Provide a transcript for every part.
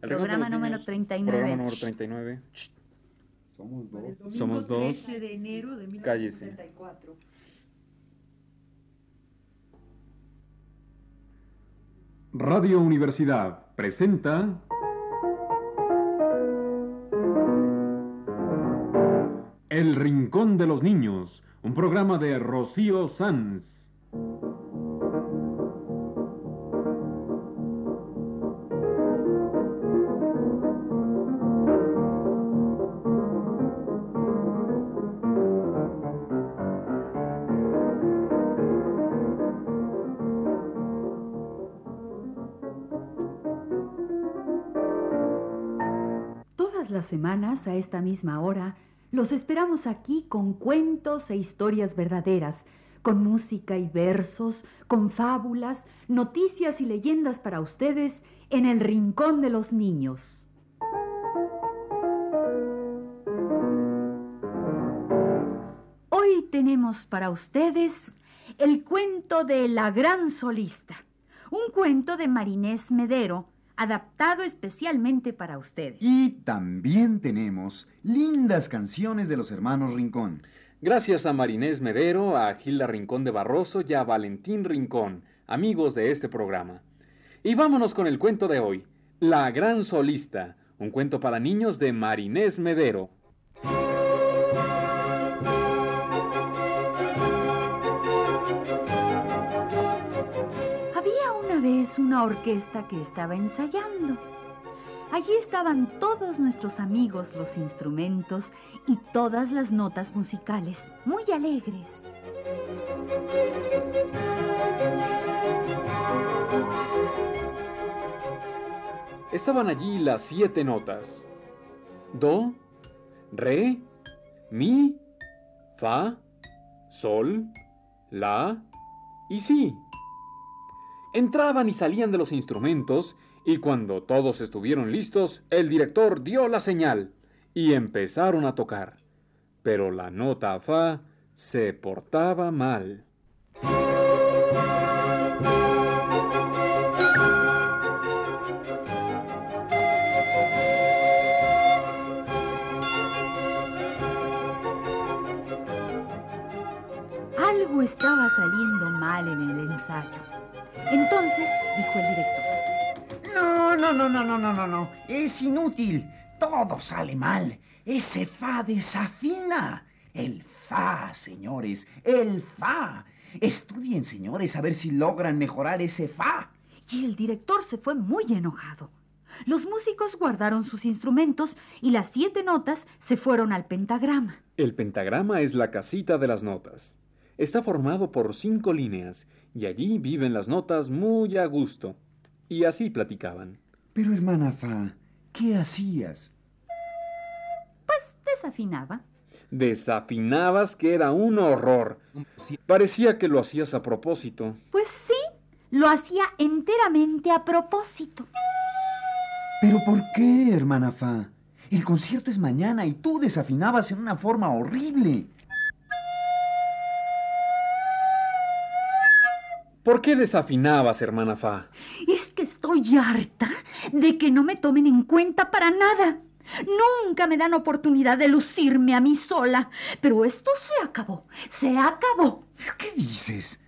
El Rincón de Programa los número Niños, 39. Programa número 39. Shh, Somos dos. Domingo Somos dos. 13 de enero de Cállese. 1974. Radio Universidad presenta El Rincón de los Niños, un programa de Rocío Sanz. Las semanas, a esta misma hora, los esperamos aquí con cuentos e historias verdaderas, con música y versos, con fábulas, noticias y leyendas para ustedes en el Rincón de los Niños. Hoy tenemos para ustedes el cuento de La Gran Solista, un cuento de Marinés Medero, adaptado especialmente para ustedes. Y también tenemos lindas canciones de los hermanos Rincón. Gracias a Marinés Medero, a Gilda Rincón de Barroso y a Valentín Rincón, amigos de este programa. Y vámonos con el cuento de hoy, La Gran Solista, un cuento para niños de Marinés Medero. Una orquesta que estaba ensayando. Allí estaban todos nuestros amigos los instrumentos y todas las notas musicales, muy alegres. Estaban allí las siete notas. Do, re, mi, fa, sol, la y si. Entraban y salían de los instrumentos y cuando todos estuvieron listos, el director dio la señal y empezaron a tocar. Pero la nota fa se portaba mal. Algo estaba saliendo mal en el ensayo. Entonces dijo el director. No, no, no, no, no, no, no, no. Es inútil. Todo sale mal. Ese fa desafina. El fa, señores. El fa. Estudien, señores, a ver si logran mejorar ese fa. Y el director se fue muy enojado. Los músicos guardaron sus instrumentos y las siete notas se fueron al pentagrama. El pentagrama es la casita de las notas. Está formado por cinco líneas y allí viven las notas muy a gusto. Y así platicaban. Pero hermana Fa, ¿qué hacías? Pues desafinaba. Desafinabas que era un horror. Parecía que lo hacías a propósito. Pues sí, lo hacía enteramente a propósito. ¿Pero por qué, hermana Fa? El concierto es mañana y tú desafinabas en una forma horrible. ¿Por qué desafinabas, hermana Fa? Es que estoy harta de que no me tomen en cuenta para nada. Nunca me dan oportunidad de lucirme a mí sola. Pero esto se acabó. Se acabó. ¿Pero qué dices?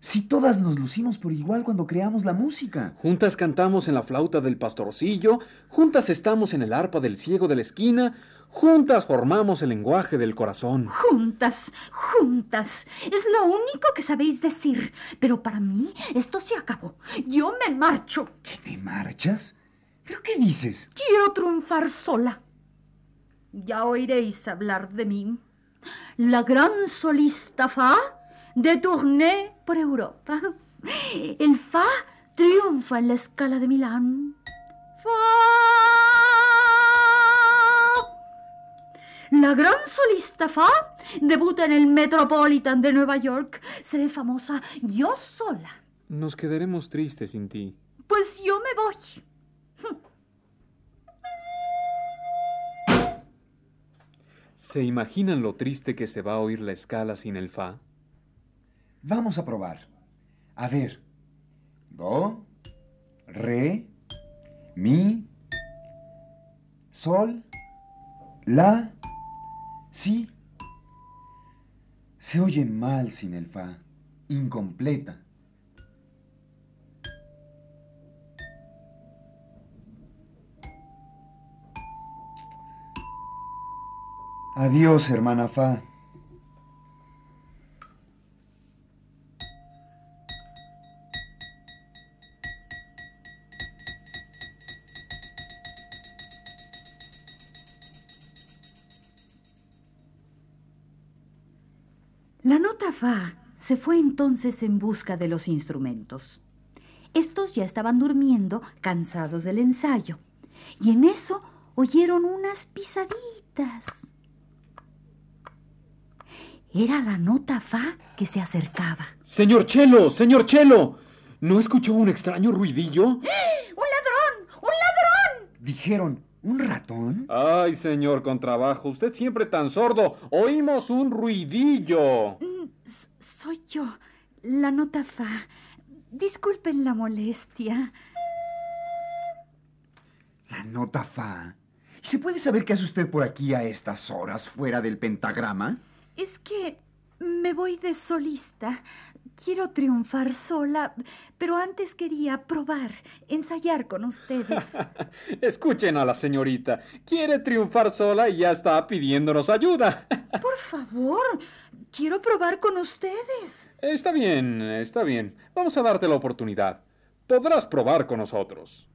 Si todas nos lucimos por igual cuando creamos la música. Juntas cantamos en la flauta del pastorcillo, juntas estamos en el arpa del ciego de la esquina, juntas formamos el lenguaje del corazón. Juntas, juntas. Es lo único que sabéis decir. Pero para mí esto se acabó. Yo me marcho. ¿Qué te marchas? ¿Pero qué dices? Quiero triunfar sola. Ya oiréis hablar de mí. La gran solista Fa de tournée por Europa. El Fa triunfa en la escala de Milán. Fa. La gran solista Fa debuta en el Metropolitan de Nueva York. Seré famosa yo sola. Nos quedaremos tristes sin ti. Pues yo me voy. ¿Se imaginan lo triste que se va a oír la escala sin el fa? Vamos a probar. A ver. Do, re, mi, sol, la, si. Se oye mal sin el fa, incompleta. Adiós, hermana Fa. La nota Fa se fue entonces en busca de los instrumentos. Estos ya estaban durmiendo, cansados del ensayo, y en eso oyeron unas pisaditas. Era la nota Fa que se acercaba. Señor Chelo, señor Chelo, ¿no escuchó un extraño ruidillo? ¡Un ladrón! ¡Un ladrón! Dijeron, ¿un ratón? Ay, señor Contrabajo, usted siempre tan sordo. Oímos un ruidillo. Mm, s- Soy yo, la nota Fa. Disculpen la molestia. La nota Fa. ¿Y se puede saber qué hace usted por aquí a estas horas fuera del pentagrama? Es que me voy de solista. Quiero triunfar sola, pero antes quería probar, ensayar con ustedes. Escuchen a la señorita. Quiere triunfar sola y ya está pidiéndonos ayuda. Por favor, quiero probar con ustedes. Está bien, está bien. Vamos a darte la oportunidad. Podrás probar con nosotros.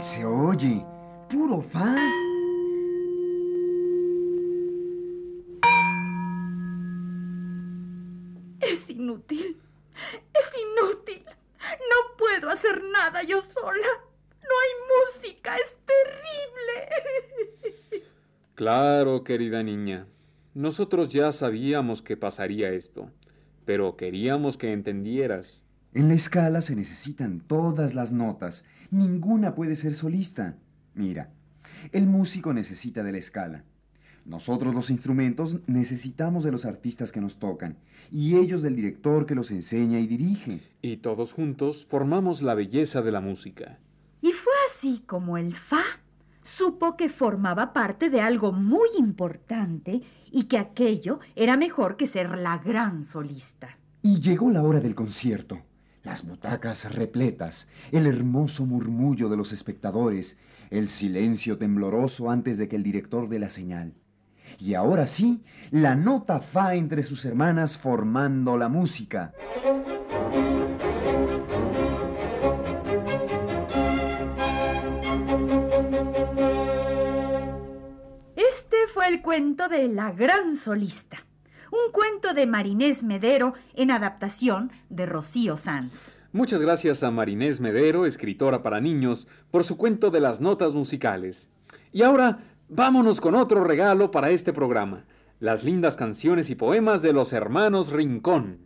Mal se oye. Puro Fa. Es inútil. Es inútil. No puedo hacer nada yo sola. No hay música. Es terrible. Claro, querida niña. Nosotros ya sabíamos que pasaría esto, pero queríamos que entendieras. En la escala se necesitan todas las notas. Ninguna puede ser solista. Mira, el músico necesita de la escala. Nosotros los instrumentos necesitamos de los artistas que nos tocan y ellos del director que los enseña y dirige. Y todos juntos formamos la belleza de la música. Y fue así como el Fa supo que formaba parte de algo muy importante y que aquello era mejor que ser la gran solista. Y llegó la hora del concierto. Las butacas repletas, el hermoso murmullo de los espectadores, el silencio tembloroso antes de que el director dé la señal. Y ahora sí, la nota fa entre sus hermanas formando la música. Este fue el cuento de La Gran Solista, un cuento de Marinés Medero en adaptación de Rocío Sanz. Muchas gracias a Marinés Medero, escritora para niños, por su cuento de las notas musicales. Y ahora vámonos con otro regalo para este programa, las lindas canciones y poemas de los hermanos Rincón.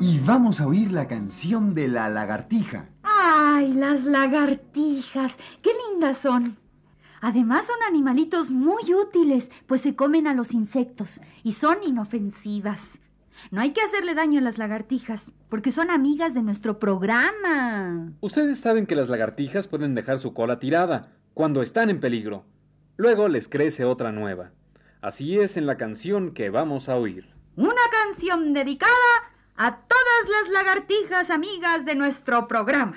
Y vamos a oír la canción de la lagartija. ¡Ay, las lagartijas! ¡Qué lindas son! Además son animalitos muy útiles, pues se comen a los insectos y son inofensivas. No hay que hacerle daño a las lagartijas, porque son amigas de nuestro programa. Ustedes saben que las lagartijas pueden dejar su cola tirada cuando están en peligro. Luego les crece otra nueva. Así es en la canción que vamos a oír. Una canción dedicada a todas las lagartijas amigas de nuestro programa.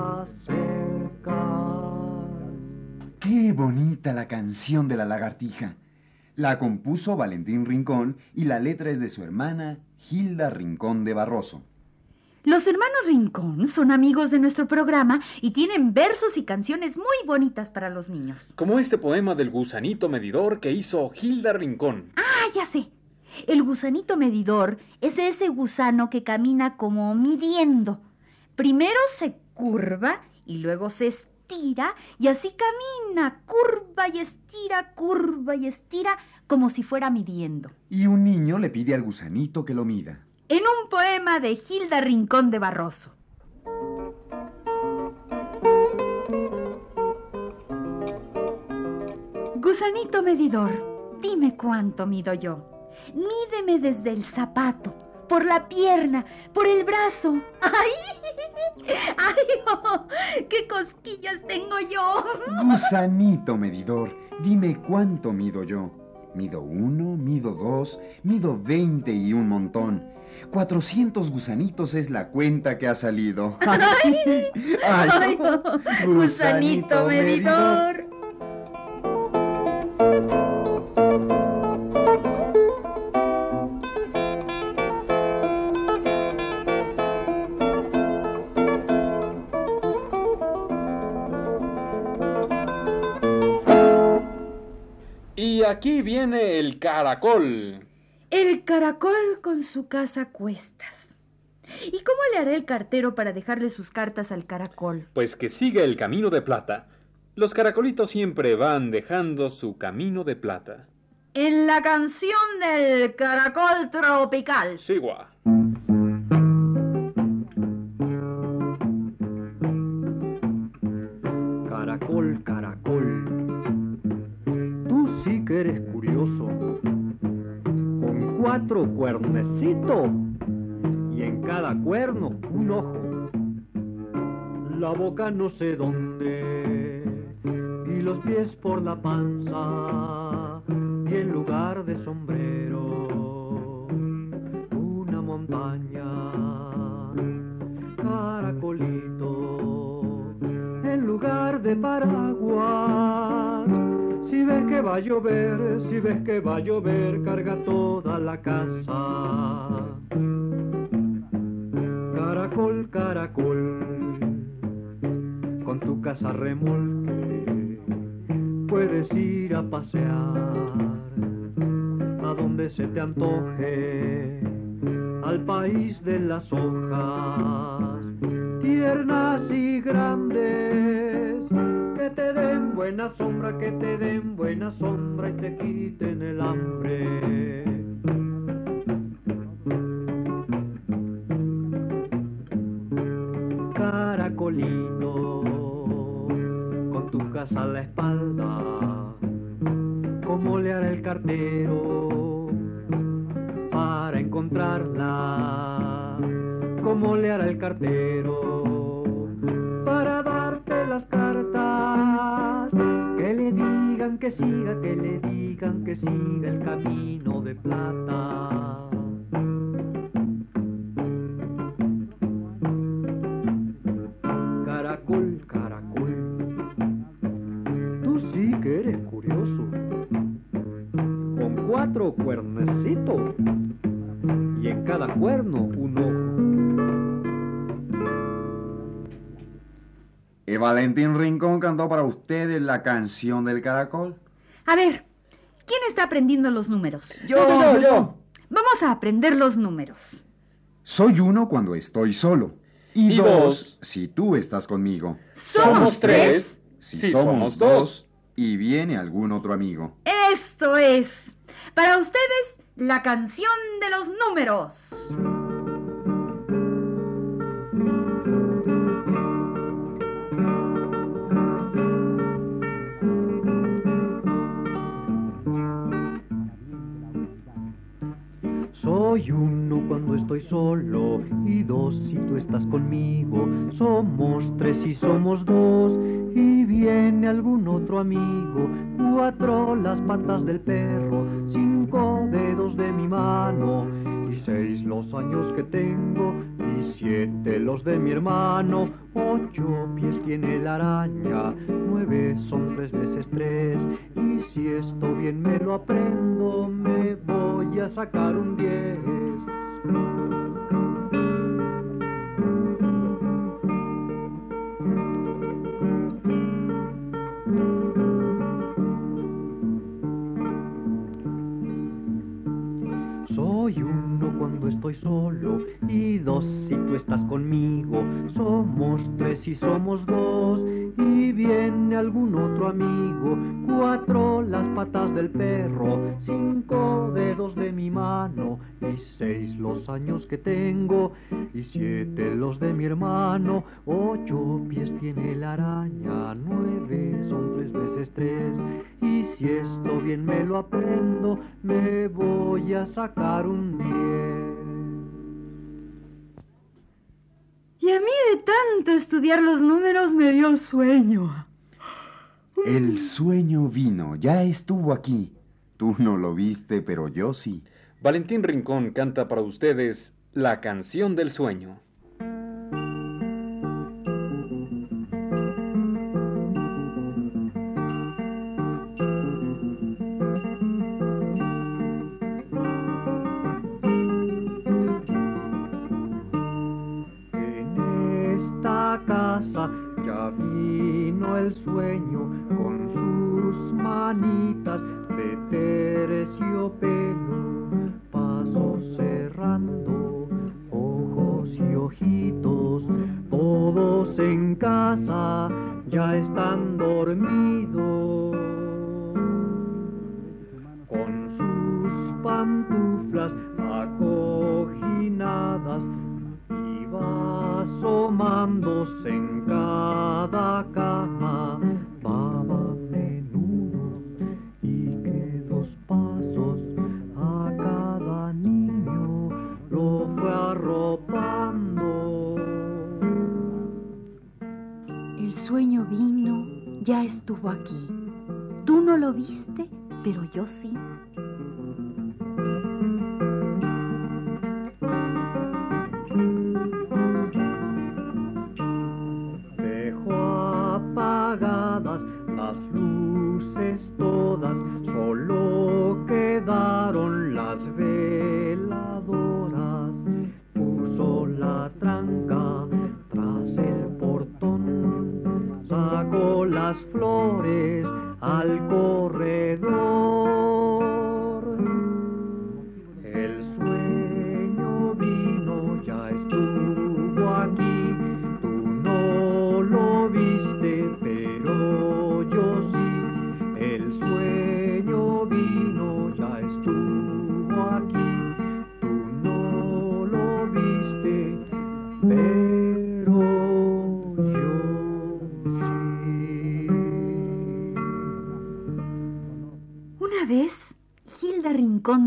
Qué bonita la canción de la lagartija. La compuso Valentín Rincón y la letra es de su hermana Hilda Rincón de Barroso. Los hermanos Rincón son amigos de nuestro programa y tienen versos y canciones muy bonitas para los niños. Como este poema del gusanito medidor que hizo Hilda Rincón. Ah, ya sé. El gusanito medidor es ese gusano que camina como midiendo. Primero se curva y luego se estira y así camina, curva y estira, curva y estira, como si fuera midiendo. Y un niño le pide al gusanito que lo mida. En un poema de Hilda Rincón de Barroso. Gusanito medidor, dime cuánto mido yo. Mídeme desde el zapato, por la pierna, por el brazo. ¡Ay! ¡Ay! oh, ¡Qué cosquillas tengo yo! Gusanito medidor, dime cuánto mido yo. Mido uno, mido dos, mido veinte y un montón. Cuatrocientos gusanitos es la cuenta que ha salido. ¡Ay! ¡Ay! oh, ¡Gusanito medidor! Y aquí viene el caracol. El caracol con su casa a cuestas. ¿Y cómo le hará el cartero para dejarle sus cartas al caracol? Pues que sigue el camino de plata. Los caracolitos siempre van dejando su camino de plata. En la canción del caracol tropical. Sigua. Caracol, y en cada cuerno un ojo, la boca no sé dónde. Y los pies por la panza. Y en lugar de sombrero una montaña, va a llover, si ves que va a llover, carga toda la casa. Caracol, caracol, con tu casa remolque, puedes ir a pasear a donde se te antoje, al país de las hojas, tiernas y grandes, buena sombra, que te den buena sombra y te quiten el hambre. Caracolito, con tu casa a la espalda, ¿cómo le hará el cartero para encontrarla? ¿Cómo le hará el cartero que siga, que le digan que siga el camino de plata. Caracol, caracol, tú sí que eres curioso. Con cuatro cuernecitos y en cada cuerno un Valentín Rincón cantó para ustedes la canción del caracol. A ver, ¿quién está aprendiendo los números? Yo, yo, yo. Vamos a aprender los números. Soy uno cuando estoy solo. Y, Y dos, dos. si tú estás conmigo. Somos tres. Si Si somos, somos dos, dos. y viene algún otro amigo. Esto es. Para ustedes, la canción de los números. Estoy solo y dos si tú estás conmigo. Somos tres y somos dos y viene algún otro amigo. Cuatro las patas del perro, cinco dedos de mi mano y seis los años que tengo y siete los de mi hermano. Ocho pies tiene la araña, nueve son tres veces tres y si esto bien me lo aprendo me voy a sacar un diez. Soy estoy solo y dos si tú estás conmigo. Somos tres y somos dos y viene algún otro amigo. Cuatro las patas del perro, cinco dedos de mi mano y seis los años que tengo y siete los de mi hermano. Ocho pies tiene la araña, nueve son tres veces tres y si esto bien me lo aprendo me voy a sacar un diez. Y a mí de tanto estudiar los números me dio sueño. El sueño vino, ya estuvo aquí. Tú no lo viste, pero yo sí. Valentín Rincón canta para ustedes la canción del sueño. Casa estuvo aquí. Tú no lo viste, pero yo sí.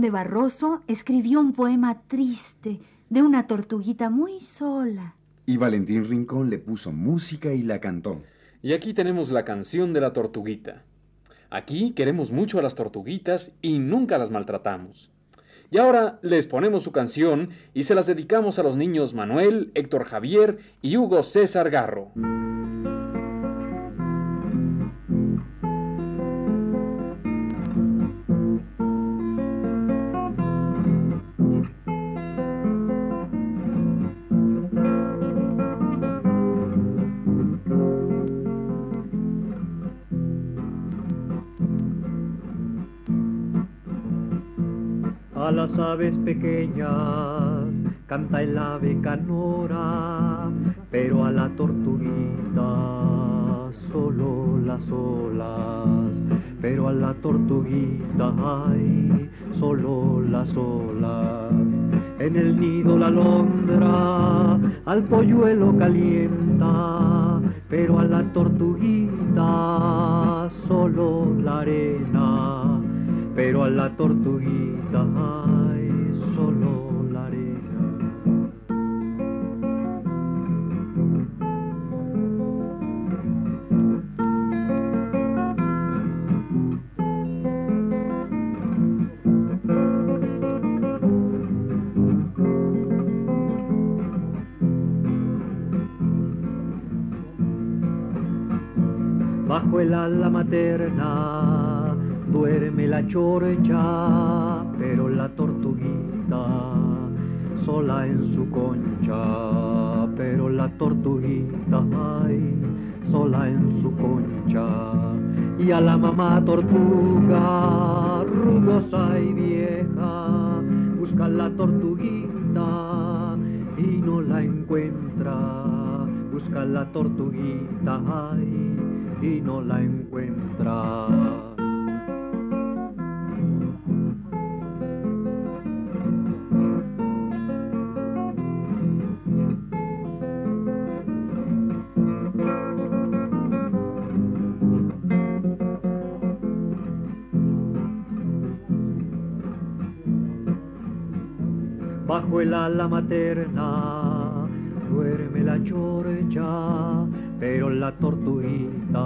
De Barroso escribió un poema triste de una tortuguita muy sola. Y Valentín Rincón le puso música y la cantó. Y aquí tenemos la canción de la tortuguita. Aquí queremos mucho a las tortuguitas y nunca las maltratamos. Y ahora les ponemos su canción y se las dedicamos a los niños Manuel, Héctor Javier y Hugo César Garro. Las aves pequeñas canta el ave canora, pero a la tortuguita solo las olas, pero a la tortuguita ay, solo las olas. En el nido la alondra al polluelo calienta, pero a la tortuguita solo la arena pero a la tortuguita solo la arena. Bajo el ala materna duerme la chorcha, pero la tortuguita sola en su concha, pero la tortuguita ay, sola en su concha. Y a la mamá tortuga, rugosa y vieja, busca la tortuguita y no la encuentra. Busca la tortuguita ay, y no la encuentra. Ala materna duerme la chorcha, pero la tortuguita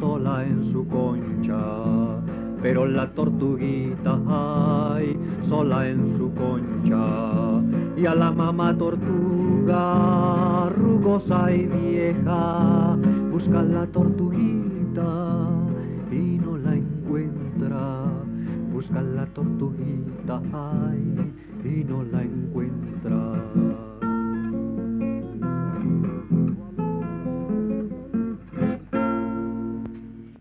sola en su concha, pero la tortuguita ay, sola en su concha, y a la mamá tortuga rugosa y vieja busca la tortuguita busca la tortuguita ay y no la encuentra.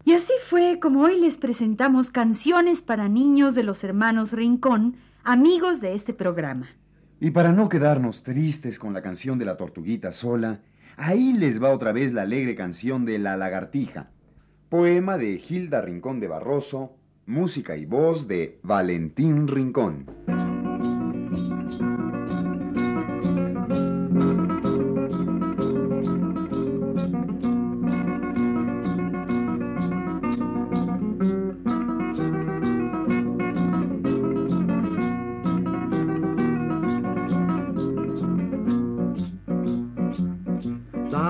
Y así fue como hoy les presentamos canciones para niños de los hermanos Rincón, amigos de este programa. Y para no quedarnos tristes con la canción de la tortuguita sola, ahí les va otra vez la alegre canción de La lagartija, poema de Gilda Rincón de Barroso, música y voz de Valentín Rincón.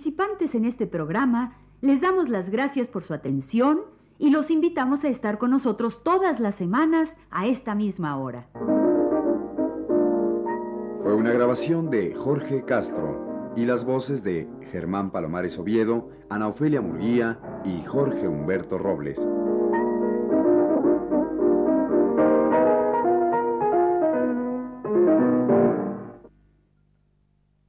Participantes en este programa les damos las gracias por su atención y los invitamos a estar con nosotros todas las semanas a esta misma hora. Fue una grabación de Jorge Castro y las voces de Germán Palomares Oviedo, Ana Ofelia Murguía y Jorge Humberto Robles.